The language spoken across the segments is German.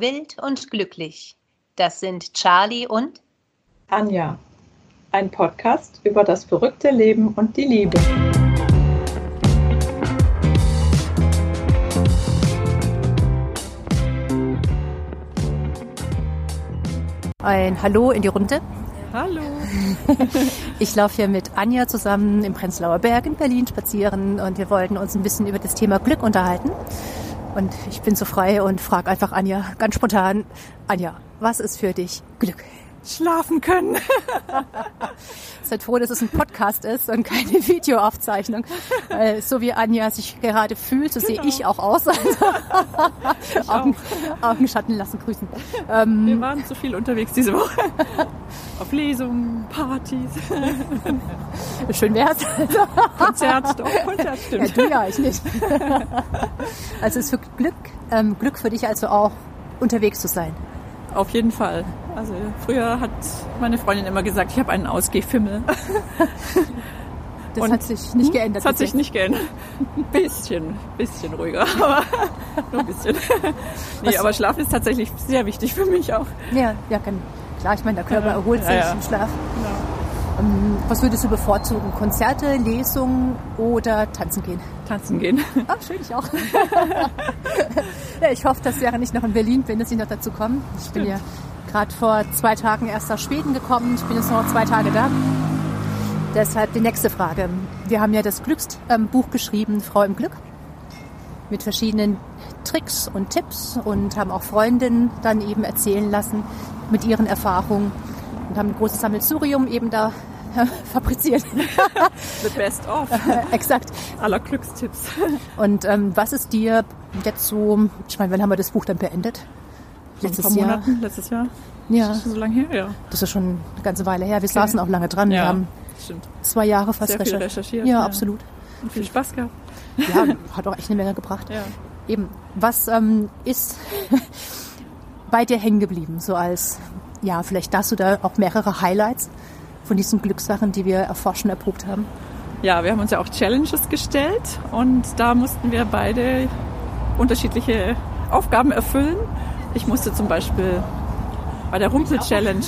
Wild und glücklich. Das sind Charlie und Anja. Ein Podcast über das verrückte Leben und die Liebe. Ein Hallo in die Runde. Hallo. Ich laufe hier mit Anja zusammen im Prenzlauer Berg in Berlin spazieren und wir wollten uns ein bisschen über das Thema Glück unterhalten. Und ich bin so frei und frage einfach Anja ganz spontan, Anja, was ist für dich Glück? Schlafen können. Seid froh, dass es ein Podcast ist und keine Videoaufzeichnung. So wie Anja sich gerade fühlt, so sehe ich auch aus. Also Ich Augen, Augenschatten lassen grüßen. Ähm, Wir waren zu viel unterwegs diese Woche. Auf Lesungen, Partys, schön wär's. Konzert. Doch, Konzert Ja, stimmt. du ja, ich nicht. Also ist für Glück, ähm, Glück für dich also auch unterwegs zu sein. Auf jeden Fall. Also früher hat meine Freundin immer gesagt, ich habe einen Ausgehfimmel. Das Und- hat sich nicht geändert. Das hat sich nicht geändert. Bisschen, bisschen ruhiger, aber nur ein bisschen. Nee, Was- aber Schlaf ist tatsächlich sehr wichtig für mich auch. Ja, ja, kann, klar, ich meine, der Körper Ja, erholt sich ja, ja. im Schlaf. Genau. Ähm, was würdest du bevorzugen? Konzerte, Lesungen oder tanzen gehen? Tanzen gehen. Ah, schön, ich auch. ich hoffe, dass während ich noch in Berlin bin, dass ich noch dazu komme. Ich bin ja gerade vor zwei Tagen erst aus Schweden gekommen. Ich bin jetzt noch zwei Tage da. Deshalb die nächste Frage. Wir haben ja das Glücksbuch geschrieben, Frau im Glück, mit verschiedenen Tricks und Tipps und haben auch Freundinnen dann eben erzählen lassen mit ihren Erfahrungen und haben ein großes Sammelsurium eben da äh, fabriziert. The best of Exakt. aller Glückstipps. Und ähm, was ist dir jetzt so, ich meine, wann haben wir das Buch dann beendet? Letztes ein paar Jahr. Monaten, letztes Jahr. Ja, Ist schon so lange her? Ja. das ist schon eine ganze Weile her. Wir saßen auch lange dran. Wir Ja, haben stimmt. zwei Jahre fast Sehr recherchiert. recherchiert, Ja, ja. absolut. Und viel Spaß gehabt. Ja, hat auch echt eine Menge gebracht. Ja. Eben, was ähm, ist bei dir hängen geblieben? So als, ja, vielleicht hast du da auch mehrere Highlights von diesen Glückssachen, die wir erforschen, erprobt haben. ja, wir haben uns ja auch Challenges gestellt und da mussten wir beide unterschiedliche Aufgaben erfüllen. Ich musste zum Beispiel bei der Rumpel-Challenge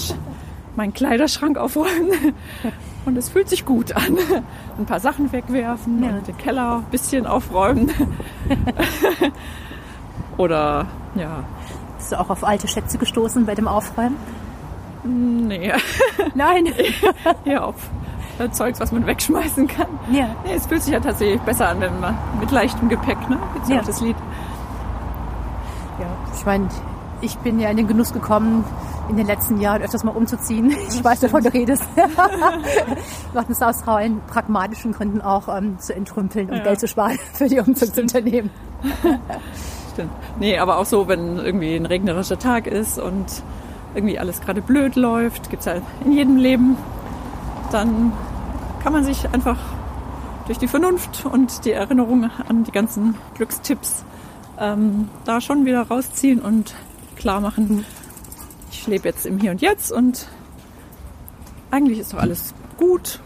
meinen Kleiderschrank aufräumen und es fühlt sich gut an. Ein paar Sachen wegwerfen Ja. und den Keller ein bisschen aufräumen. Oder ja, Bist du auch auf alte Schätze gestoßen bei dem Aufräumen? nee, Nein. eher auf äh, Zeugs, was man wegschmeißen kann. ja. Nee, es fühlt sich ja tatsächlich besser an, wenn man mit leichtem Gepäck, ne? Gibt's ja Ja. das Lied. Ja, ich meine, ich bin ja in den Genuss gekommen, in den letzten Jahren öfters mal umzuziehen. Ich weiß, wovon du redest. Macht es aus rein pragmatischen Gründen auch ähm, zu entrümpeln und Ja. Geld zu sparen für die Umzugsunternehmen. Stimmt. Nee, aber auch so, wenn irgendwie ein regnerischer Tag ist und irgendwie alles gerade blöd läuft, gibt's ja in jedem Leben, dann kann man sich einfach durch die Vernunft und die Erinnerung an die ganzen Glückstipps ähm, da schon wieder rausziehen und klar machen, ich lebe jetzt im Hier und Jetzt und eigentlich ist doch alles gut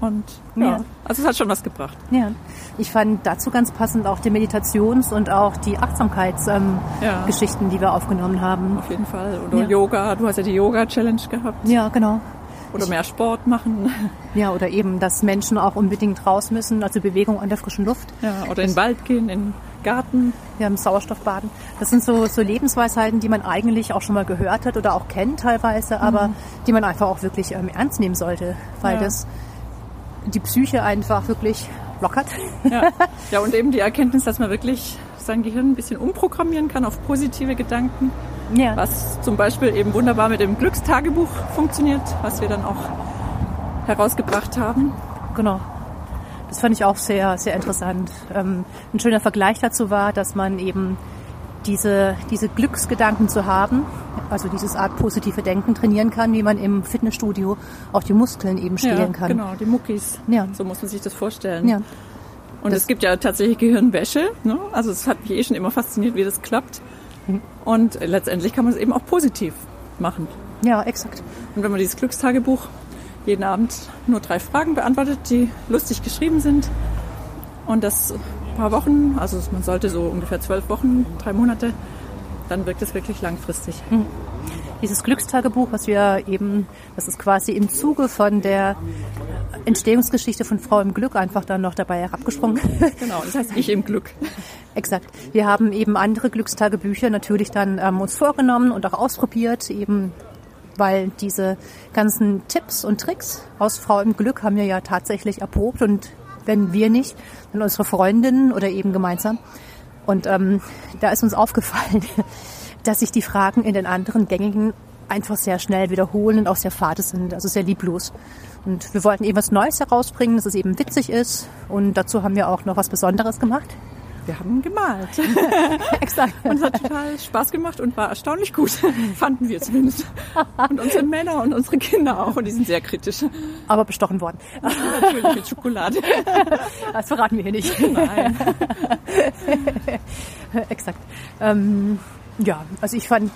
und ja, Ja. also es hat schon was gebracht. Ja, ich fand dazu ganz passend auch die Meditations- und auch die Achtsamkeitsgeschichten, ähm, Ja. Die wir aufgenommen haben. Auf jeden Fall. Oder Ja. Yoga, du hast ja die Yoga-Challenge gehabt. Ja, genau. Oder mehr Sport machen. Ja, oder eben, dass Menschen auch unbedingt raus müssen, also Bewegung an der frischen Luft. Ja, oder in den Wald gehen, in Garten. Wir haben Sauerstoffbaden. Das sind so, so Lebensweisheiten, die man eigentlich auch schon mal gehört hat oder auch kennt teilweise, aber die man einfach auch wirklich ähm, ernst nehmen sollte, weil Ja. das die Psyche einfach wirklich lockert. Ja. ja, und eben die Erkenntnis, dass man wirklich sein Gehirn ein bisschen umprogrammieren kann auf positive Gedanken. Ja. Was zum Beispiel eben wunderbar mit dem Glückstagebuch funktioniert, was wir dann auch herausgebracht haben. Genau. Das fand ich auch sehr, sehr interessant. Ähm, ein schöner Vergleich dazu war, dass man eben diese, diese Glücksgedanken zu haben, also dieses Art positive Denken trainieren kann, wie man im Fitnessstudio auch die Muskeln eben ja, stehlen kann. genau, die Muckis. Ja. So muss man sich das vorstellen. Ja. Und Das- es gibt ja tatsächlich Gehirnwäsche. Ne? Also es hat mich eh schon immer fasziniert, wie das klappt. Mhm. Und letztendlich kann man es eben auch positiv machen. ja, exakt. Und wenn man dieses Glückstagebuch jeden Abend nur drei Fragen beantwortet, die lustig geschrieben sind und das ein paar Wochen, also man sollte so ungefähr zwölf Wochen, drei Monate dann wirkt es wirklich langfristig. Dieses Glückstagebuch, was wir eben, das ist quasi im Zuge von der Entstehungsgeschichte von Frau im Glück einfach dann noch dabei herabgesprungen. Genau, das heißt ich im Glück. Exakt. Wir haben eben andere Glückstagebücher natürlich dann ähm, uns vorgenommen und auch ausprobiert, eben weil diese ganzen Tipps und Tricks aus Frau im Glück haben wir ja tatsächlich erprobt und wenn wir nicht, dann unsere Freundinnen oder eben gemeinsam. Und ähm, da ist uns aufgefallen, dass sich die Fragen in den anderen gängigen einfach sehr schnell wiederholen und auch sehr fade sind, also sehr lieblos. Und wir wollten eben was Neues herausbringen, dass es eben witzig ist. Und dazu haben wir auch noch was Besonderes gemacht. Wir haben gemalt. Exakt. Und es hat total Spaß gemacht und war erstaunlich gut. Fanden wir zumindest. Und unsere Männer und unsere Kinder auch. Und die sind sehr kritisch. Aber bestochen worden. Natürlich mit Schokolade. Das verraten wir hier nicht. Nein. Exakt. Ähm, ja, also ich fand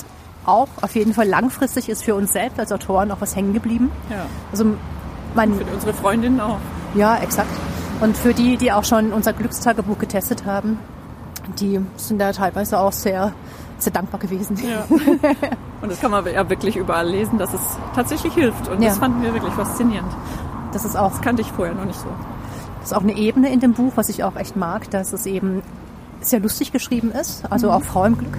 auch auf jeden Fall langfristig ist für uns selbst als Autoren auch was hängen geblieben. Ja. Also man, Für unsere Freundinnen auch. ja, exakt. Und für die, die auch schon unser Glückstagebuch getestet haben, die sind da teilweise auch sehr, sehr dankbar gewesen. Ja. Und das kann man ja wirklich überall lesen, dass es tatsächlich hilft. Und Ja. das fanden wir wirklich faszinierend. Das ist auch Das kannte ich vorher noch nicht so. Das ist auch eine Ebene in dem Buch, was ich auch echt mag, dass es eben sehr lustig geschrieben ist, also auch Frau im Glück.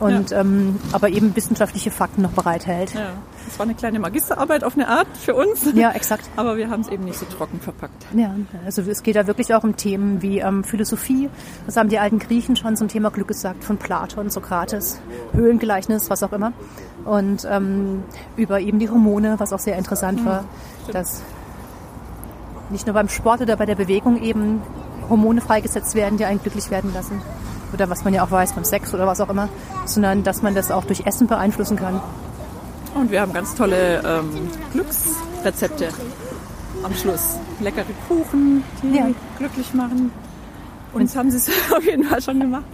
Und ähm, aber eben wissenschaftliche Fakten noch bereithält. Ja. Das war eine kleine Magisterarbeit auf eine Art für uns. Ja, exakt. Aber wir haben es eben nicht so trocken verpackt. Ja, also es geht da wirklich auch um Themen wie ähm, Philosophie. Das haben die alten Griechen schon zum Thema Glück gesagt, von Platon, Sokrates, Höhlengleichnis, was auch immer. Und ähm, über eben die Hormone, was auch sehr interessant war, dass nicht nur beim Sport oder bei der Bewegung eben Hormone freigesetzt werden, die einen glücklich werden lassen. Oder was man ja auch weiß beim Sex oder was auch immer, sondern dass man das auch durch Essen beeinflussen kann. Und wir haben ganz tolle ähm, Glücksrezepte am Schluss. Leckere Kuchen, die Ja. glücklich machen. Uns haben sie es auf jeden Fall schon gemacht.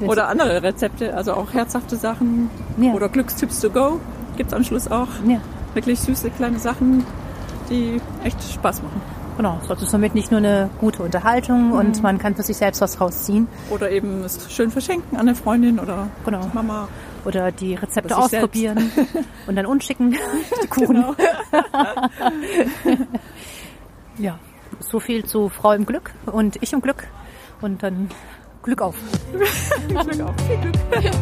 Oder andere Rezepte, also auch herzhafte Sachen. Ja. Oder Glückstipps to go gibt es am Schluss auch. Ja. Wirklich süße kleine Sachen, die echt Spaß machen. Genau, es ist somit nicht nur eine gute Unterhaltung und man kann für sich selbst was rausziehen. Oder eben es schön verschenken an eine Freundin oder Genau. Mama. Oder die Rezepte ausprobieren und dann unschicken, die Kuchen. Genau. Ja, so viel zu Frau im Glück und ich im Glück. Und dann Glück auf. Glück auf. Viel Glück.